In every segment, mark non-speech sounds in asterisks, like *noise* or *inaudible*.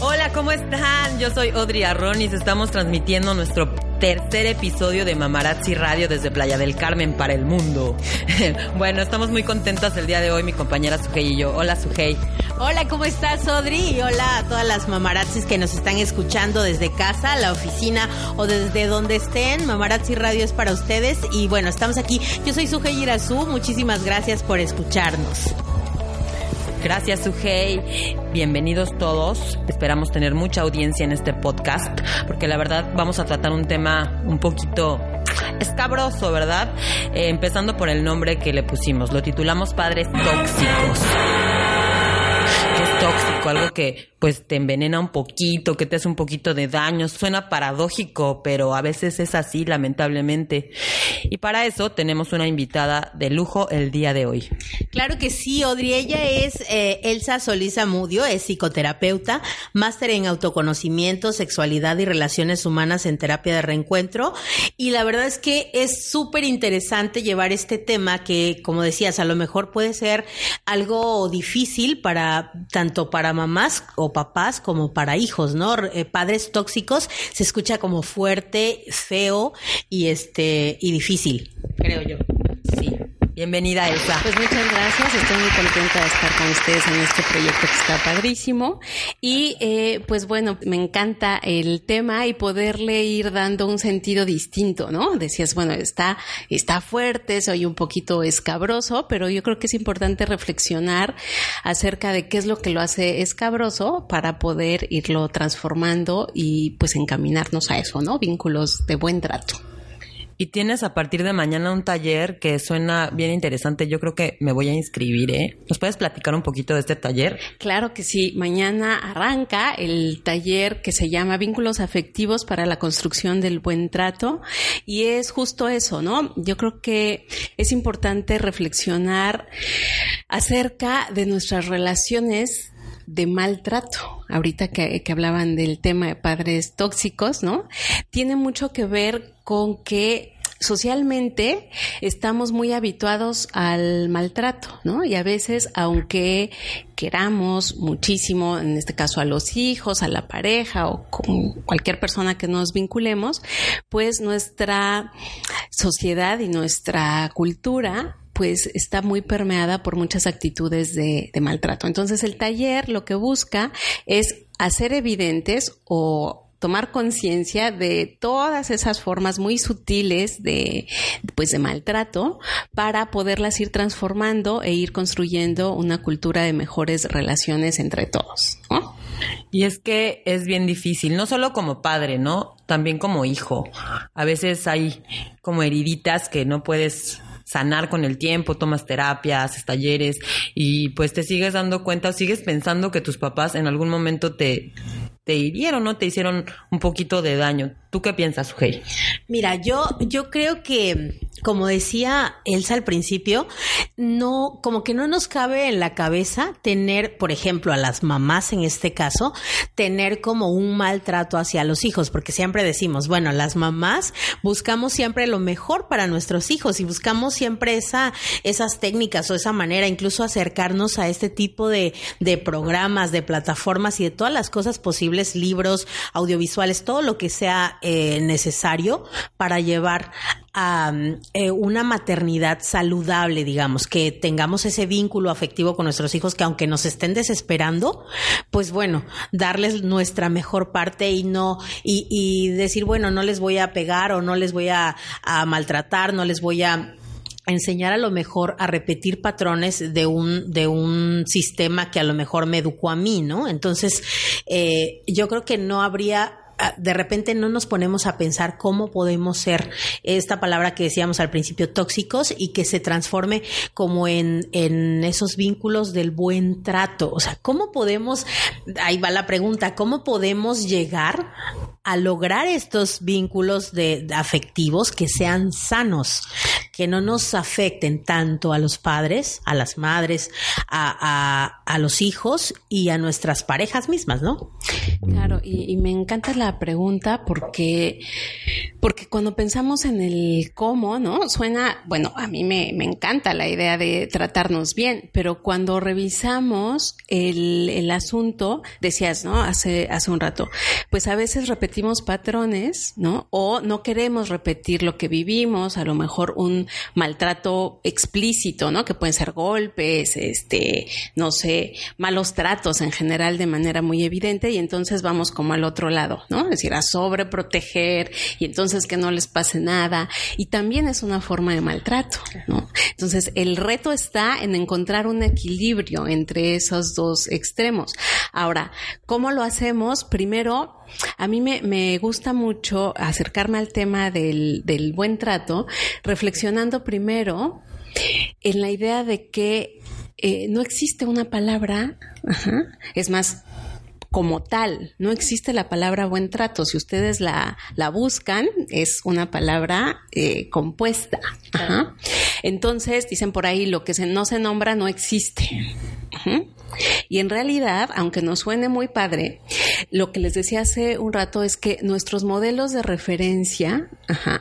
Hola, ¿cómo están? Yo soy Audrey Arronis. Estamos transmitiendo nuestro tercer episodio de Mamarazzi Radio desde Playa del Carmen para el mundo. *laughs* bueno, estamos muy contentas el día de hoy, mi compañera Sujei y yo. Hola, Sujei. Hola, ¿cómo estás, Odri? Y hola a todas las mamarazzis que nos están escuchando desde casa, la oficina o desde donde estén. Mamarazzi Radio es para ustedes. Y bueno, estamos aquí. Yo soy Sujei Irazú. Muchísimas gracias por escucharnos. Gracias, Sujei. Bienvenidos todos. Esperamos tener mucha audiencia en este podcast, porque la verdad vamos a tratar un tema un poquito escabroso, ¿verdad? Eh, empezando por el nombre que le pusimos. Lo titulamos Padres Tóxicos. ¿Qué es tóxico? Algo que pues te envenena un poquito, que te hace un poquito de daño. Suena paradójico, pero a veces es así, lamentablemente. Y para eso tenemos una invitada de lujo el día de hoy. Claro que sí, Odri. Ella es eh, Elsa Solís Amudio, es psicoterapeuta, máster en autoconocimiento, sexualidad y relaciones humanas en terapia de reencuentro. Y la verdad es que es súper interesante llevar este tema que, como decías, a lo mejor puede ser algo difícil para tanto para mamás o papás como para hijos, ¿no? Eh, padres tóxicos se escucha como fuerte, feo y este y difícil, creo yo. Sí. Bienvenida, Elsa. Pues muchas gracias, estoy muy contenta de estar con ustedes en este proyecto que está padrísimo. Y eh, pues bueno, me encanta el tema y poderle ir dando un sentido distinto, ¿no? Decías, bueno, está, está fuerte, soy un poquito escabroso, pero yo creo que es importante reflexionar acerca de qué es lo que lo hace escabroso para poder irlo transformando y pues encaminarnos a eso, ¿no? Vínculos de buen trato. Y tienes a partir de mañana un taller que suena bien interesante. Yo creo que me voy a inscribir, ¿eh? ¿Nos puedes platicar un poquito de este taller? Claro que sí. Mañana arranca el taller que se llama Vínculos Afectivos para la Construcción del Buen Trato. Y es justo eso, ¿no? Yo creo que es importante reflexionar acerca de nuestras relaciones de maltrato. Ahorita que, que, hablaban del tema de padres tóxicos, ¿no? Tiene mucho que ver con que socialmente estamos muy habituados al maltrato, ¿no? Y a veces, aunque queramos muchísimo, en este caso a los hijos, a la pareja o con cualquier persona que nos vinculemos, pues nuestra sociedad y nuestra cultura pues está muy permeada por muchas actitudes de, de, maltrato. Entonces el taller lo que busca es hacer evidentes o tomar conciencia de todas esas formas muy sutiles de pues de maltrato para poderlas ir transformando e ir construyendo una cultura de mejores relaciones entre todos. Y es que es bien difícil, no solo como padre, ¿no? También como hijo. A veces hay como heriditas que no puedes sanar con el tiempo, tomas terapias, talleres y pues te sigues dando cuenta o sigues pensando que tus papás en algún momento te, te hirieron, ¿no? Te hicieron un poquito de daño. ¿Tú qué piensas, Sujei? Mira, yo, yo creo que, como decía Elsa al principio, no, como que no nos cabe en la cabeza tener, por ejemplo, a las mamás en este caso, tener como un maltrato hacia los hijos, porque siempre decimos, bueno, las mamás buscamos siempre lo mejor para nuestros hijos y buscamos siempre esa, esas técnicas o esa manera, incluso acercarnos a este tipo de, de programas, de plataformas y de todas las cosas posibles, libros, audiovisuales, todo lo que sea eh, necesario para llevar a eh, una maternidad saludable, digamos, que tengamos ese vínculo afectivo con nuestros hijos, que aunque nos estén desesperando, pues bueno, darles nuestra mejor parte y no, y, y decir, bueno, no les voy a pegar o no les voy a, maltratar, no les voy a enseñar a lo mejor a repetir patrones de un, de un sistema que a lo mejor me educó a mí, ¿no? Entonces, eh, yo creo que no habría de repente no nos ponemos a pensar cómo podemos ser esta palabra que decíamos al principio tóxicos y que se transforme como en, en esos vínculos del buen trato. O sea, ¿cómo podemos, ahí va la pregunta, ¿cómo podemos llegar a lograr estos vínculos de, afectivos que sean sanos, que no nos afecten tanto a los padres, a las madres, a, a, los hijos y a nuestras parejas mismas, ¿no? Claro, y, me encanta la pregunta porque, porque cuando pensamos en el cómo, ¿no? Suena, bueno, a mí me, me encanta la idea de tratarnos bien, pero cuando revisamos el, el asunto, decías, ¿no? Hace, hace un rato, pues a veces repetimos patrones, ¿no? O no queremos repetir lo que vivimos, a lo mejor un maltrato explícito, ¿no? Que pueden ser golpes, este, no sé, malos tratos en general de manera muy evidente y entonces vamos como al otro lado, ¿no? Es decir, a sobreproteger y entonces que no les pase nada y también es una forma de maltrato, ¿no? Entonces, el reto está en encontrar un equilibrio entre esos dos extremos. Ahora, ¿cómo lo hacemos? Primero, a mí me, gusta mucho acercarme al tema del, buen trato, reflexionando primero en la idea de que eh, no existe una palabra, es más, como tal, no existe la palabra buen trato. Si ustedes la, buscan, es una palabra eh, compuesta. Entonces, dicen por ahí, lo que se, no se nombra no existe. Y en realidad, aunque nos suene muy padre, lo que les decía hace un rato es que nuestros modelos de referencia,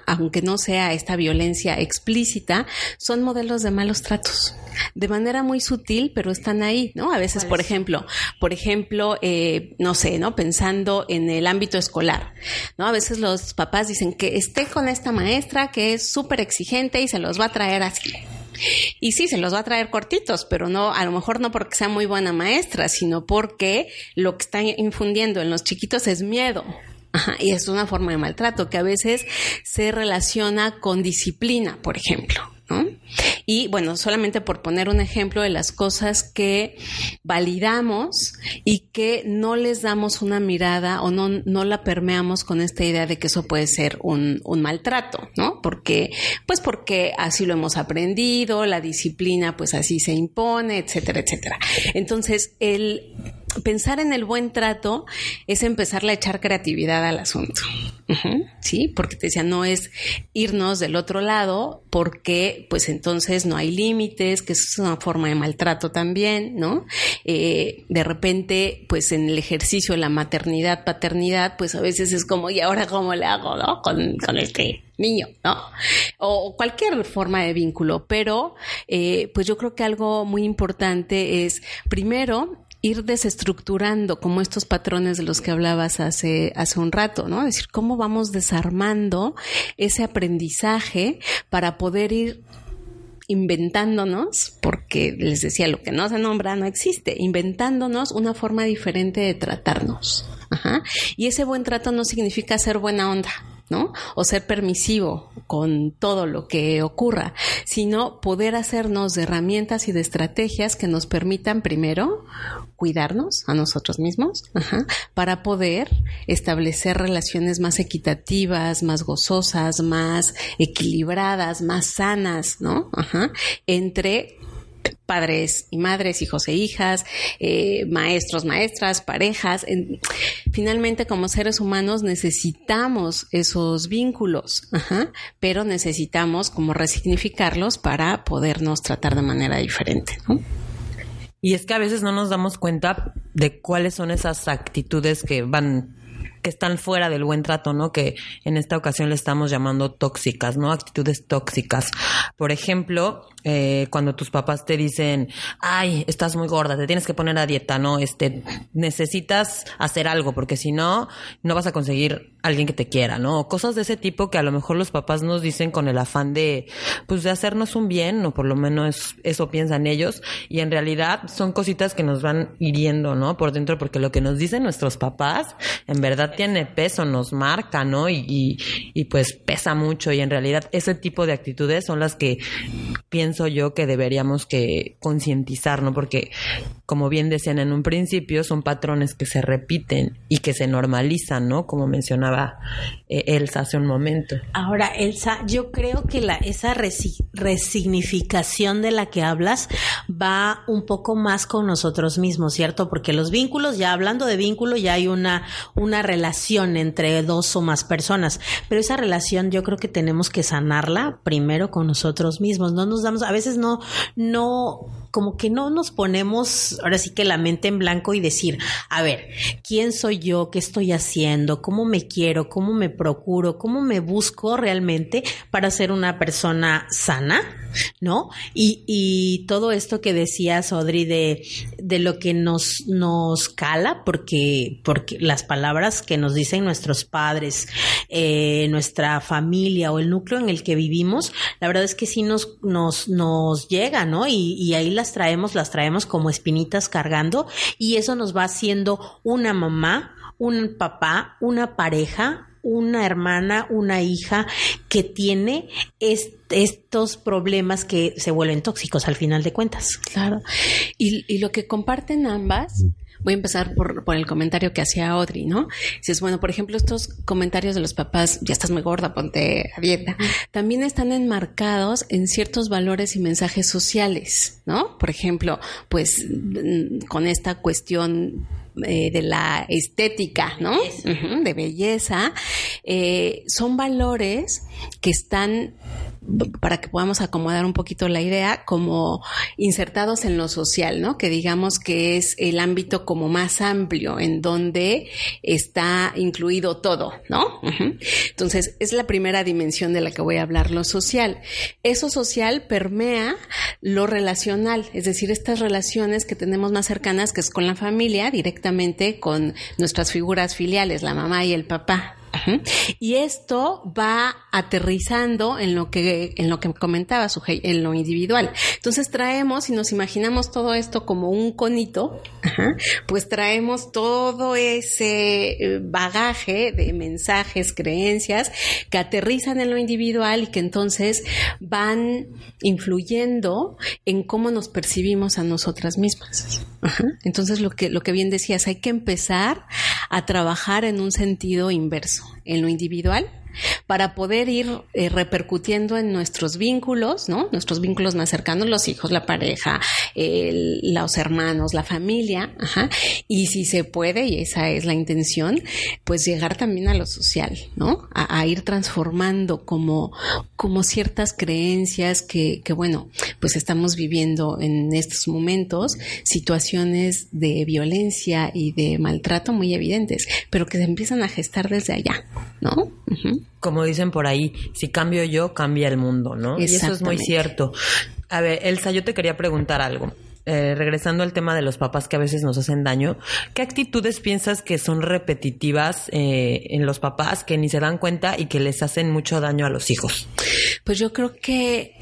aunque no sea esta violencia explícita, son modelos de malos tratos. De manera muy sutil, pero están ahí, ¿no? A veces, por ejemplo, por ejemplo, eh, no sé, ¿no? Pensando en el ámbito escolar, ¿no? A veces los papás dicen que esté con esta maestra que es súper exigente y se los va a traer así. Y sí, se los va a traer cortitos, pero no, a lo mejor no porque sea muy buena maestra, sino porque lo que está infundiendo en los chiquitos es miedo. y es una forma de maltrato que a veces se relaciona con disciplina, por ejemplo. Y bueno, solamente por poner un ejemplo de las cosas que validamos y que no les damos una mirada o no, no la permeamos con esta idea de que eso puede ser un, un maltrato, ¿no? Porque, pues porque así lo hemos aprendido, la disciplina pues así se impone, etcétera, etcétera. Entonces, el pensar en el buen trato es empezar a echar creatividad al asunto. Sí, porque te decía, no es irnos del otro lado, porque pues entonces no hay límites, que es una forma de maltrato también, ¿no? Eh, de repente, pues en el ejercicio de la maternidad, paternidad, pues a veces es como, ¿y ahora cómo le hago, no? Con, con que niño, ¿no? O cualquier forma de vínculo, pero eh, pues yo creo que algo muy importante es, primero, ir desestructurando como estos patrones de los que hablabas hace, hace un rato, ¿no? Es decir, cómo vamos desarmando ese aprendizaje para poder ir inventándonos, porque les decía, lo que no se nombra no existe, inventándonos una forma diferente de tratarnos. Ajá. Y ese buen trato no significa ser buena onda. ¿No? O ser permisivo con todo lo que ocurra, sino poder hacernos de herramientas y de estrategias que nos permitan primero cuidarnos a nosotros mismos, para poder establecer relaciones más equitativas, más gozosas, más equilibradas, más sanas, ¿no? entre padres y madres, hijos e hijas, eh, maestros, maestras, parejas. finalmente, como seres humanos necesitamos esos vínculos, pero necesitamos como resignificarlos para podernos tratar de manera diferente. Y es que a veces no nos damos cuenta de cuáles son esas actitudes que van que están fuera del buen trato, ¿no? Que en esta ocasión le estamos llamando tóxicas, ¿no? Actitudes tóxicas. Por ejemplo, eh, cuando tus papás te dicen, ay, estás muy gorda, te tienes que poner a dieta, ¿no? Este, necesitas hacer algo, porque si no, no vas a conseguir alguien que te quiera, ¿no? cosas de ese tipo que a lo mejor los papás nos dicen con el afán de, pues, de hacernos un bien, o por lo menos eso piensan ellos, y en realidad son cositas que nos van hiriendo, ¿no? Por dentro, porque lo que nos dicen nuestros papás, en verdad tiene peso, nos marca, ¿no? Y, y, y pues pesa mucho, y en realidad ese tipo de actitudes son las que pienso yo que deberíamos que concientizar, ¿no? Porque, como bien decían en un principio, son patrones que se repiten y que se normalizan, ¿no? Como mencionaba eh, Elsa hace un momento. Ahora, Elsa, yo creo que la, esa resignificación de la que hablas va un poco más con nosotros mismos, ¿cierto? Porque los vínculos, ya hablando de vínculo, ya hay una, una relación entre dos o más personas, pero esa relación yo creo que tenemos que sanarla primero con nosotros mismos, no nos damos, a veces no, no, como que no nos ponemos ahora sí que la mente en blanco y decir, a ver, ¿quién soy yo? ¿Qué estoy haciendo? ¿Cómo me quiero? ¿Cómo me procuro? ¿Cómo me busco realmente para ser una persona sana? ¿No? Y, y todo esto que decías, Audrey, de, de lo que nos, nos cala, porque, porque las palabras que nos dicen nuestros padres, eh, nuestra familia o el núcleo en el que vivimos, la verdad es que sí nos, nos, nos llega, ¿no? Y, y ahí las traemos, las traemos como espinitas cargando y eso nos va haciendo una mamá, un papá, una pareja, una hermana, una hija que tiene estos problemas que se vuelven tóxicos al final de cuentas. Claro. Y, y lo que comparten ambas voy a empezar por, por, el comentario que hacía Audrey, ¿no? es bueno, por ejemplo, estos comentarios de los papás, ya estás muy gorda, ponte a dieta, también están enmarcados en ciertos valores y mensajes sociales, ¿no? Por ejemplo, pues con esta cuestión eh, de la estética, ¿no? Uh -huh, de belleza, eh, son valores que están para que podamos acomodar un poquito la idea, como insertados en lo social, ¿no? Que digamos que es el ámbito como más amplio en donde está incluido todo, ¿no? Entonces, es la primera dimensión de la que voy a hablar, lo social. Eso social permea lo relacional, es decir, estas relaciones que tenemos más cercanas, que es con la familia, directamente con nuestras figuras filiales, la mamá y el papá. Y esto va aterrizando en lo que en lo que comentaba Sujei, en lo individual. Entonces traemos y nos imaginamos todo esto como un conito, pues traemos todo ese bagaje de mensajes, creencias que aterrizan en lo individual y que entonces van influyendo en cómo nos percibimos a nosotras mismas. Entonces lo que lo que bien decías, hay que empezar a trabajar en un sentido inverso en lo individual para poder ir eh, repercutiendo en nuestros vínculos, ¿no? Nuestros vínculos más cercanos, los hijos, la pareja, el, los hermanos, la familia, ajá. Y si se puede, y esa es la intención, pues llegar también a lo social, ¿no? A, ir transformando como, como ciertas creencias que, que, bueno, pues estamos viviendo en estos momentos, situaciones de violencia y de maltrato muy evidentes, pero que se empiezan a gestar desde allá, ¿no? Uh como dicen por ahí, si cambio yo, cambia el mundo, ¿no? Y eso es muy cierto. A ver, Elsa, yo te quería preguntar algo. Eh, regresando al tema de los papás que a veces nos hacen daño, ¿qué actitudes piensas que son repetitivas eh, en los papás que ni se dan cuenta y que les hacen mucho daño a los hijos? Pues yo creo que,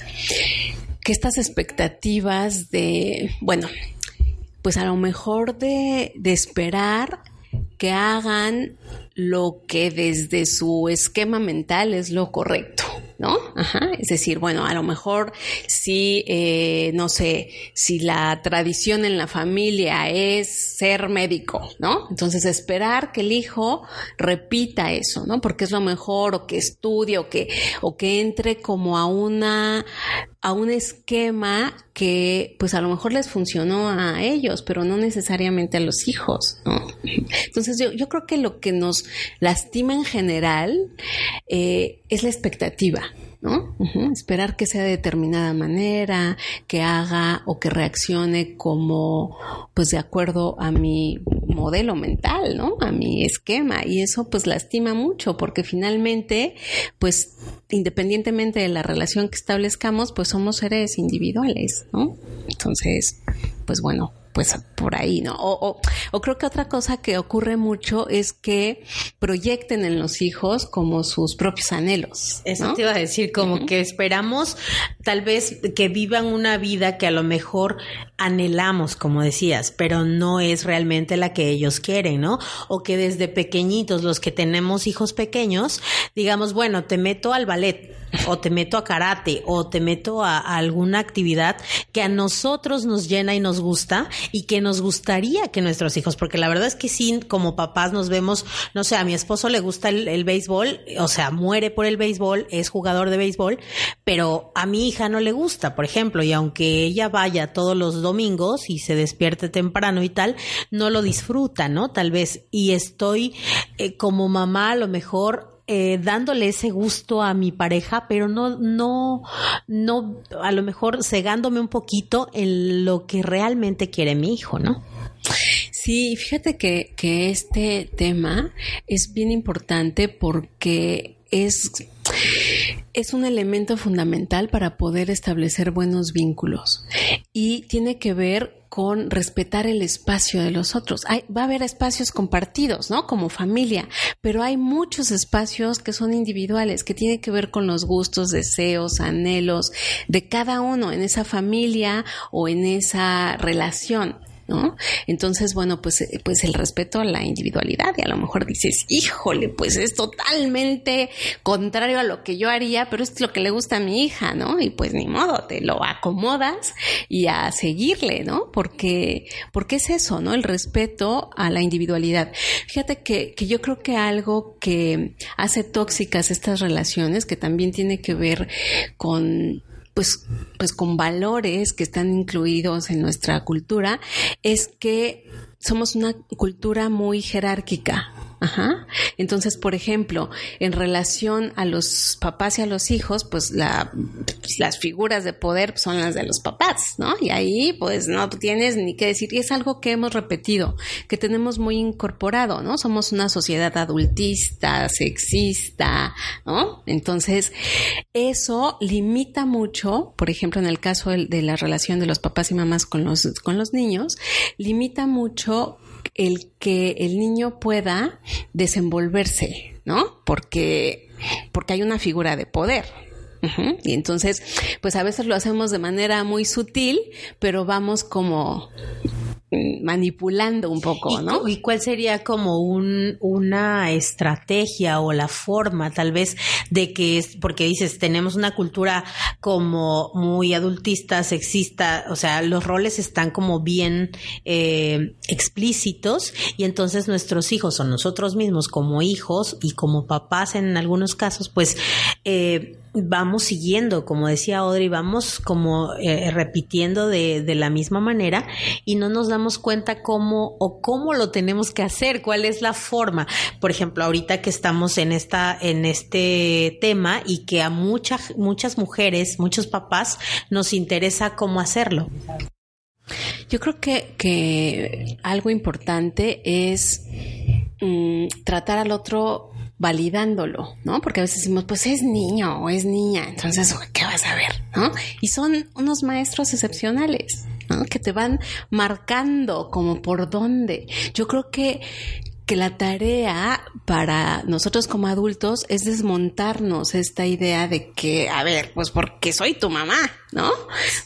que estas expectativas de, bueno, pues a lo mejor de, de esperar que hagan lo que desde su esquema mental es lo correcto, ¿no? Ajá. Es decir, bueno, a lo mejor si, eh, no sé, si la tradición en la familia es ser médico, ¿no? Entonces esperar que el hijo repita eso, ¿no? Porque es lo mejor, o que estudie, o que, o que entre como a una, a un esquema que pues a lo mejor les funcionó a ellos, pero no necesariamente a los hijos, ¿no? Entonces yo, yo creo que lo que nos lastima en general eh, es la expectativa. ¿No? Esperar que sea de determinada manera, que haga o que reaccione como, pues de acuerdo a mi modelo mental, ¿no? A mi esquema. Y eso pues lastima mucho porque finalmente, pues independientemente de la relación que establezcamos, pues somos seres individuales, ¿no? Entonces, pues bueno, pues por ahí, ¿no? O, o, creo que otra cosa que ocurre mucho es que proyecten en los hijos como sus propios anhelos. Eso te iba a decir, como que esperamos tal vez que vivan una vida que a lo mejor anhelamos, como decías, pero no es realmente la que ellos quieren, ¿no? O que desde pequeñitos, los que tenemos hijos pequeños, digamos, bueno, te meto al ballet o te meto a karate o te meto a, alguna actividad que a nosotros nos llena y nos gusta y que nos gustaría que nuestros hijos, porque la verdad es que sí, como papás nos vemos, no sé, a mi esposo le gusta el, béisbol, o sea, muere por el béisbol, es jugador de béisbol, pero a mi hija no le gusta, por ejemplo, y aunque ella vaya todos los domingos y se despierte temprano y tal, no lo disfruta, ¿no? Tal vez, y estoy eh, como mamá a lo mejor eh, dándole ese gusto a mi pareja, pero no, no, no, a lo mejor cegándome un poquito en lo que realmente quiere mi hijo, ¿no? Sí, fíjate que, que este tema es bien importante porque es es un elemento fundamental para poder establecer buenos vínculos y tiene que ver con respetar el espacio de los otros. Hay, va a haber espacios compartidos, ¿no? Como familia, pero hay muchos espacios que son individuales, que tienen que ver con los gustos, deseos, anhelos de cada uno en esa familia o en esa relación. ¿No? Entonces, bueno, pues, eh, pues el respeto a la individualidad y a lo mejor dices, híjole, pues es totalmente contrario a lo que yo haría, pero es lo que le gusta a mi hija, ¿no? Y pues ni modo, te lo acomodas y a seguirle, ¿no? Porque, porque es eso, ¿no? El respeto a la individualidad. Fíjate que, que yo creo que algo que hace tóxicas estas relaciones, que también tiene que ver con pues, pues con valores que están incluidos en nuestra cultura, es que somos una cultura muy jerárquica. Ajá. Entonces, por ejemplo, en relación a los papás y a los hijos, pues la, las figuras de poder son las de los papás, ¿no? Y ahí, pues no tienes ni qué decir. Y es algo que hemos repetido, que tenemos muy incorporado, ¿no? Somos una sociedad adultista, sexista, ¿no? Entonces, eso limita mucho, por ejemplo, en el caso de la relación de los papás y mamás con los, con los niños, limita mucho el que el niño pueda desenvolverse, ¿no? Porque, porque hay una figura de poder. Y entonces, pues a veces lo hacemos de manera muy sutil, pero vamos como manipulando un poco, ¿no? ¿Y cuál sería como un, una estrategia o la forma tal vez de que es, porque dices, tenemos una cultura como muy adultista, sexista, o sea, los roles están como bien eh, explícitos y entonces nuestros hijos o nosotros mismos como hijos y como papás en algunos casos, pues eh, vamos siguiendo, como decía Audrey, vamos como eh, repitiendo de, de, la misma manera y no nos damos cuenta cómo o cómo lo tenemos que hacer, cuál es la forma. Por ejemplo, ahorita que estamos en esta, en este tema y que a muchas, muchas mujeres, muchos papás nos interesa cómo hacerlo. Yo creo que, que algo importante es mm, tratar al otro validándolo, ¿no? Porque a veces decimos, pues es niño o es niña, entonces, ¿qué vas a ver? ¿no? Y son unos maestros excepcionales, ¿no? Que te van marcando como por dónde. Yo creo que que la tarea para nosotros como adultos es desmontarnos esta idea de que, a ver, pues porque soy tu mamá, ¿no?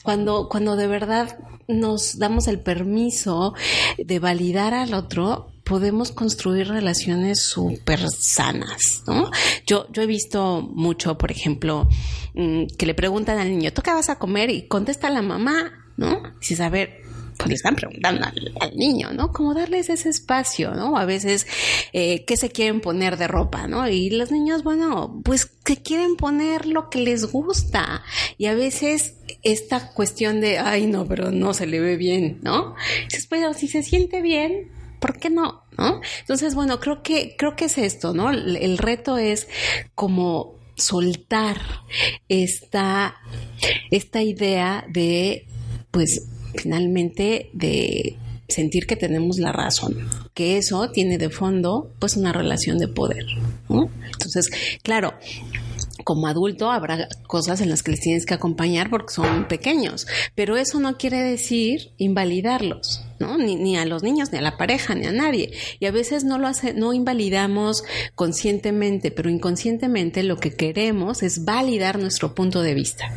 Cuando, cuando de verdad nos damos el permiso de validar al otro, podemos construir relaciones súper sanas, ¿no? Yo, yo he visto mucho, por ejemplo, mm, que le preguntan al niño, ¿tú qué vas a comer? Y contesta la mamá, ¿no? Si a ver, pues le están preguntando al, niño, ¿no? Como darles ese espacio, ¿no? A veces, eh, ¿qué se quieren poner de ropa, ¿no? Y los niños, bueno, pues que quieren poner lo que les gusta. Y a veces esta cuestión de, ay, no, pero no se le ve bien, ¿no? Dices, pero si se siente bien, ¿por qué no? ¿No? Entonces, bueno, creo que, creo que es esto, ¿no? El, reto es como soltar esta, esta idea de, pues, finalmente, de sentir que tenemos la razón, que eso tiene de fondo, pues, una relación de poder, ¿no? Entonces, claro, como adulto habrá cosas en las que les tienes que acompañar porque son pequeños, pero eso no quiere decir invalidarlos. ¿No? Ni, ni, a los niños, ni a la pareja, ni a nadie. Y a veces no lo hace, no invalidamos conscientemente, pero inconscientemente lo que queremos es validar nuestro punto de vista.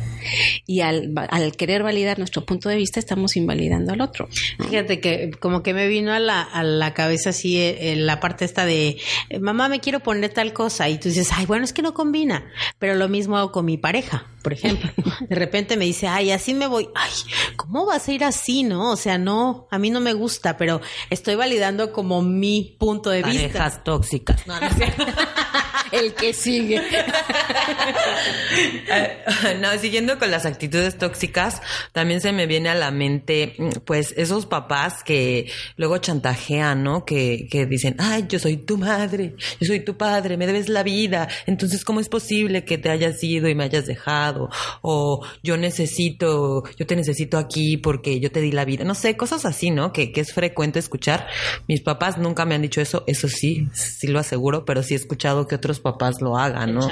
Y al, al querer validar nuestro punto de vista, estamos invalidando al otro. Fíjate que como que me vino a la, a la cabeza así eh, la parte esta de, eh, mamá, me quiero poner tal cosa. Y tú dices, ay, bueno, es que no combina. Pero lo mismo hago con mi pareja, por ejemplo. *laughs* De repente me dice, ay, así me voy. Ay, ¿cómo vas a ir así, no? O sea, no, a mí no me gusta, pero estoy validando como mi punto de vista. Parejas tóxicas. No, no *laughs* El que sigue. *laughs* no, siguiendo con las actitudes tóxicas, también se me viene a la mente, pues, esos papás que luego chantajean, ¿no? Que, que dicen, ay, yo soy tu madre, yo soy tu padre, me debes la vida, entonces, ¿cómo es posible que te hayas ido y me hayas dejado? O yo necesito, yo te necesito aquí porque yo te di la vida. No sé, cosas así, ¿no? Que, que es frecuente escuchar. Mis papás nunca me han dicho eso, eso sí, sí lo aseguro, pero sí he escuchado que otros papás lo hagan, ¿no?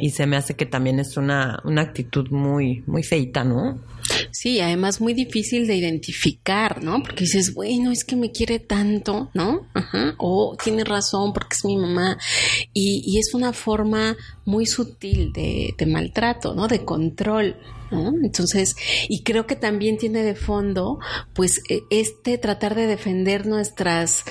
Y se me hace que también es una, una actitud muy, muy feita, ¿no? Sí, además muy difícil de identificar, ¿no? Porque dices, bueno, es que me quiere tanto, ¿no? Ajá. O tiene razón porque es mi mamá. Y, es una forma muy sutil de, de maltrato, ¿no? De control. ¿no? Entonces, y creo que también tiene de fondo, pues, este tratar de defender nuestras,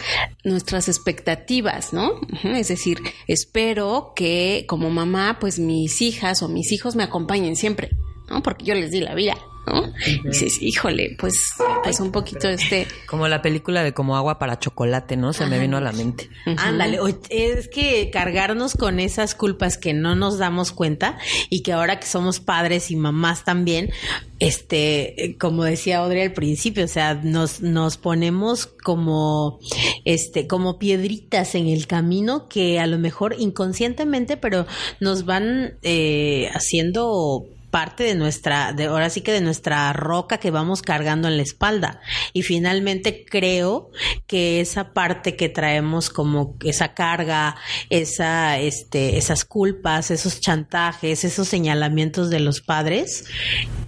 nuestras expectativas, ¿no? Es decir, espero que como mamá, pues mis hijas o mis hijos me acompañen siempre, ¿no? Porque yo les di la vida, ¿no? Y dices, híjole, pues, pues un poquito este... Como la película de como agua para chocolate, ¿no? Se me vino a la mente. Ándale, es que cargarnos con esas culpas que no nos damos cuenta y que ahora que somos padres y mamás también, este, como decía Audrey al principio, o sea, nos, nos ponemos como, este, como piedritas en el camino que a lo mejor inconscientemente, pero nos van eh, haciendo parte de nuestra, de ahora sí que de nuestra roca que vamos cargando en la espalda. Y finalmente creo que esa parte que traemos como esa carga, esa, este, esas culpas, esos chantajes, esos señalamientos de los padres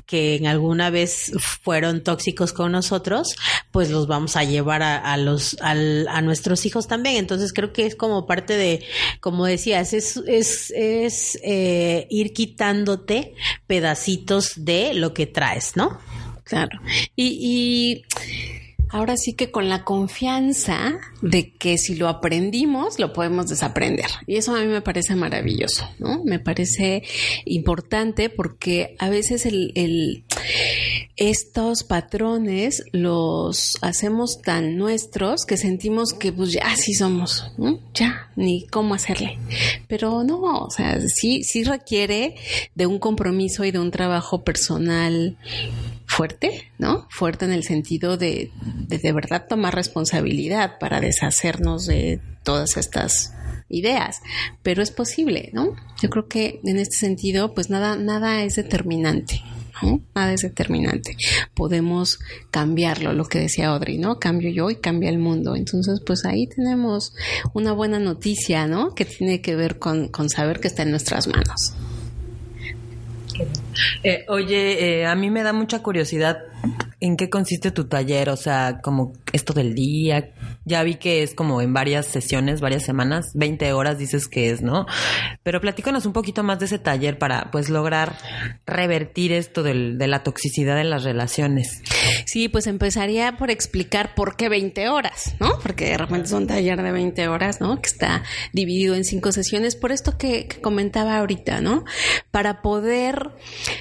que en alguna vez fueron tóxicos con nosotros, pues los vamos a llevar a, a los, al, a nuestros hijos también. Entonces creo que es como parte de, como decías, es, es, es eh, ir quitándote pedacitos de lo que traes, ¿no? Claro. Y, y ahora sí que con la confianza de que si lo aprendimos, lo podemos desaprender. Y eso a mí me parece maravilloso, ¿no? Me parece importante porque a veces el, el estos patrones los hacemos tan nuestros que sentimos que pues ya así somos, ¿no? ya, ni cómo hacerle. Pero no, o sea, sí, sí requiere de un compromiso y de un trabajo personal fuerte, ¿no? Fuerte en el sentido de, de de verdad tomar responsabilidad para deshacernos de todas estas ideas, pero es posible, ¿no? Yo creo que en este sentido, pues nada, nada es determinante. ¿no? Nada es determinante. Podemos cambiarlo, lo que decía Audrey, ¿no? Cambio yo y cambia el mundo. Entonces, pues ahí tenemos una buena noticia, ¿no? Que tiene que ver con, con saber que está en nuestras manos. Eh, oye, eh, a mí me da mucha curiosidad en qué consiste tu taller, o sea, como esto del día. Ya vi que es como en varias sesiones, varias semanas, 20 horas dices que es, ¿no? Pero platícanos un poquito más de ese taller para pues lograr revertir esto del, de la toxicidad en las relaciones. Sí, pues empezaría por explicar por qué 20 horas, ¿no? Porque de repente es un taller de 20 horas, ¿no? Que está dividido en cinco sesiones, por esto que, que comentaba ahorita, ¿no? Para poder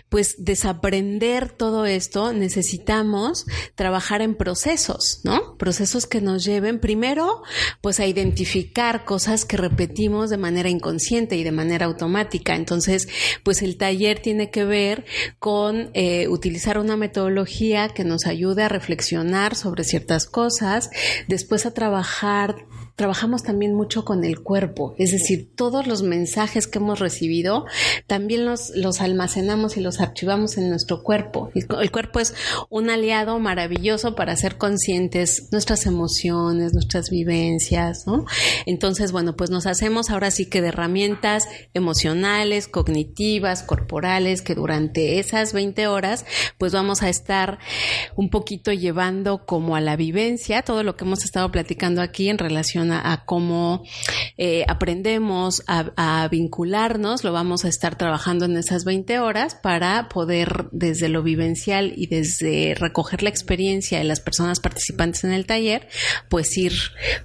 pues desaprender todo esto necesitamos trabajar en procesos, ¿no? Procesos que nos lleven primero pues a identificar cosas que repetimos de manera inconsciente y de manera automática. Entonces, pues el taller tiene que ver con eh, utilizar una metodología que nos ayude a reflexionar sobre ciertas cosas, después a trabajar trabajamos también mucho con el cuerpo, es decir, todos los mensajes que hemos recibido también los, los almacenamos y los archivamos en nuestro cuerpo. El cuerpo es un aliado maravilloso para ser conscientes nuestras emociones, nuestras vivencias, ¿no? Entonces, bueno, pues nos hacemos ahora sí que de herramientas emocionales, cognitivas, corporales, que durante esas 20 horas, pues vamos a estar un poquito llevando como a la vivencia todo lo que hemos estado platicando aquí en relación a, cómo eh, aprendemos a, vincularnos, lo vamos a estar trabajando en esas 20 horas para poder desde lo vivencial y desde recoger la experiencia de las personas participantes en el taller, pues ir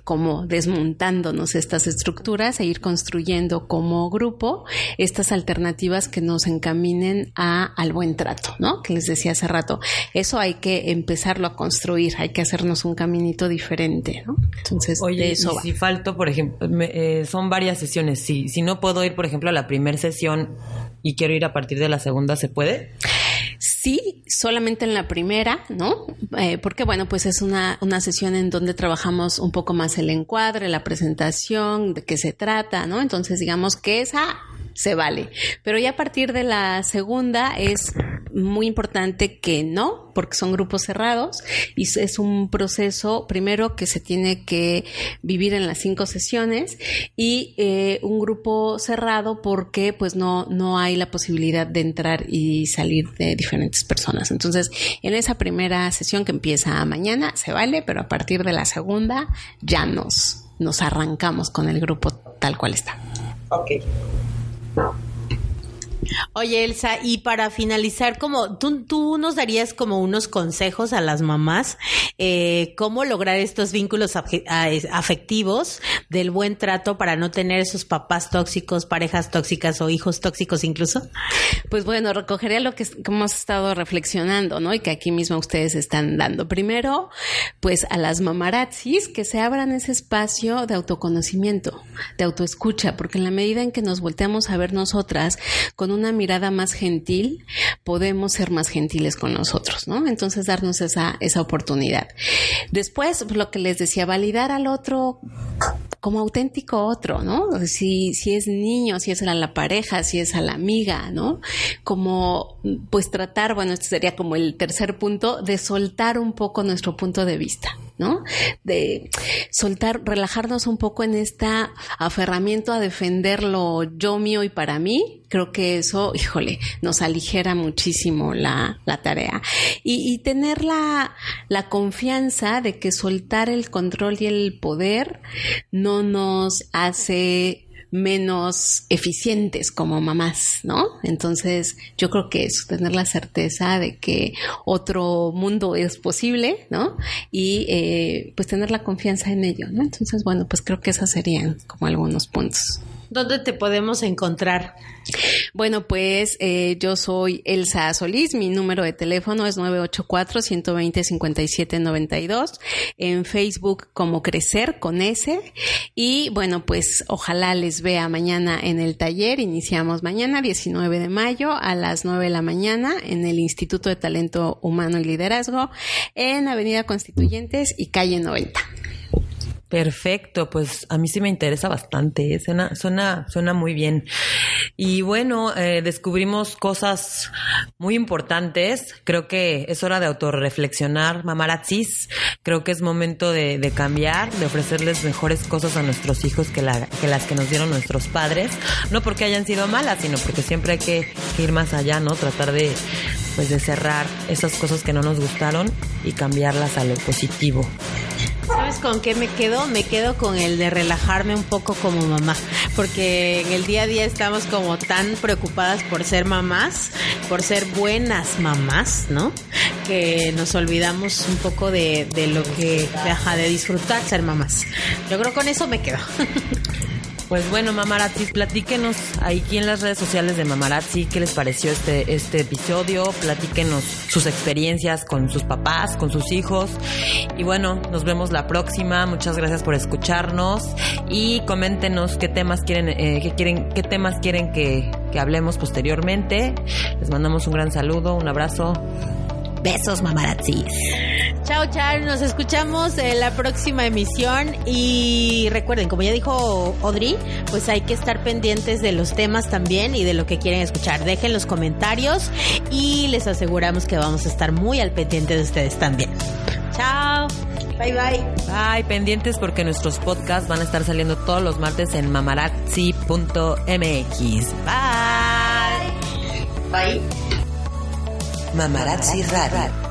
como desmontándonos estas estructuras e ir construyendo como grupo estas alternativas que nos encaminen a, al buen trato, ¿no? Que les decía hace rato. Eso hay que empezarlo a construir, hay que hacernos un caminito diferente, ¿no? Entonces, Oye, eso si falto, por ejemplo, eh, son varias sesiones. Si, si no puedo ir, por ejemplo, a la primera sesión y quiero ir a partir de la segunda, ¿se puede? Sí, solamente en la primera, ¿no? Eh, porque bueno, pues es una, una sesión en donde trabajamos un poco más el encuadre, la presentación, de qué se trata, ¿no? Entonces digamos que esa se vale. Pero ya a partir de la segunda es muy importante que no, porque son grupos cerrados y es un proceso primero que se tiene que vivir en las cinco sesiones y eh, un grupo cerrado porque pues no, no hay la posibilidad de entrar y salir de diferentes personas. Entonces, en esa primera sesión que empieza mañana se vale, pero a partir de la segunda ya nos, nos arrancamos con el grupo tal cual está. Ok. now Oye, Elsa, y para finalizar, como tú, tú nos darías como unos consejos a las mamás, eh, cómo lograr estos vínculos afectivos del buen trato para no tener esos papás tóxicos, parejas tóxicas o hijos tóxicos incluso. Pues bueno, recogería lo que hemos estado reflexionando, ¿no? Y que aquí mismo ustedes están dando. Primero, pues a las mamarazzis que se abran ese espacio de autoconocimiento, de autoescucha, porque en la medida en que nos volteamos a ver nosotras con una mirada más gentil, podemos ser más gentiles con nosotros, ¿no? Entonces darnos esa, esa oportunidad. Después, lo que les decía, validar al otro como auténtico otro, ¿no? Si, si es niño, si es a la pareja, si es a la amiga, ¿no? Como, pues tratar, bueno, este sería como el tercer punto, de soltar un poco nuestro punto de vista. ¿No? De soltar, relajarnos un poco en este aferramiento a defender lo yo mío y para mí. Creo que eso, híjole, nos aligera muchísimo la, la tarea. Y, y tener la, la confianza de que soltar el control y el poder no nos hace menos eficientes como mamás, ¿no? Entonces, yo creo que es tener la certeza de que otro mundo es posible, ¿no? Y eh, pues tener la confianza en ello, ¿no? Entonces, bueno, pues creo que esos serían como algunos puntos. ¿Dónde te podemos encontrar? Bueno, pues eh, yo soy Elsa Solís, mi número de teléfono es 984-120-5792, en Facebook como Crecer con S y bueno, pues ojalá les vea mañana en el taller, iniciamos mañana 19 de mayo a las 9 de la mañana en el Instituto de Talento Humano y Liderazgo en Avenida Constituyentes y calle 90. Perfecto, pues a mí sí me interesa bastante, ¿eh? suena, suena, suena muy bien. Y bueno, eh, descubrimos cosas muy importantes. Creo que es hora de autorreflexionar, mamarazzis. Creo que es momento de, de, cambiar, de ofrecerles mejores cosas a nuestros hijos que, la, que las que nos dieron nuestros padres. No porque hayan sido malas, sino porque siempre hay que, que ir más allá, ¿no? Tratar de, pues de cerrar esas cosas que no nos gustaron y cambiarlas a lo positivo. ¿Sabes con qué me quedo? Me quedo con el de relajarme un poco como mamá, porque en el día a día estamos como tan preocupadas por ser mamás, por ser buenas mamás, ¿no? Que nos olvidamos un poco de, de lo que deja de disfrutar ser mamás. Yo creo que con eso me quedo. *laughs* Pues bueno, Mamarazzi, platíquenos aquí en las redes sociales de Mamarazzi qué les pareció este, este episodio, platíquenos sus experiencias con sus papás, con sus hijos. Y bueno, nos vemos la próxima. Muchas gracias por escucharnos y coméntenos qué temas quieren, eh, qué quieren, qué temas quieren que, que hablemos posteriormente. Les mandamos un gran saludo, un abrazo. Besos, mamarazzis. Chao, chao. Nos escuchamos en la próxima emisión. Y recuerden, como ya dijo Audrey, pues hay que estar pendientes de los temas también y de lo que quieren escuchar. Dejen los comentarios y les aseguramos que vamos a estar muy al pendiente de ustedes también. Chao. Bye bye. Bye, pendientes porque nuestros podcasts van a estar saliendo todos los martes en mamarazzi.mx. Bye. Bye. Mamarazzi Radio.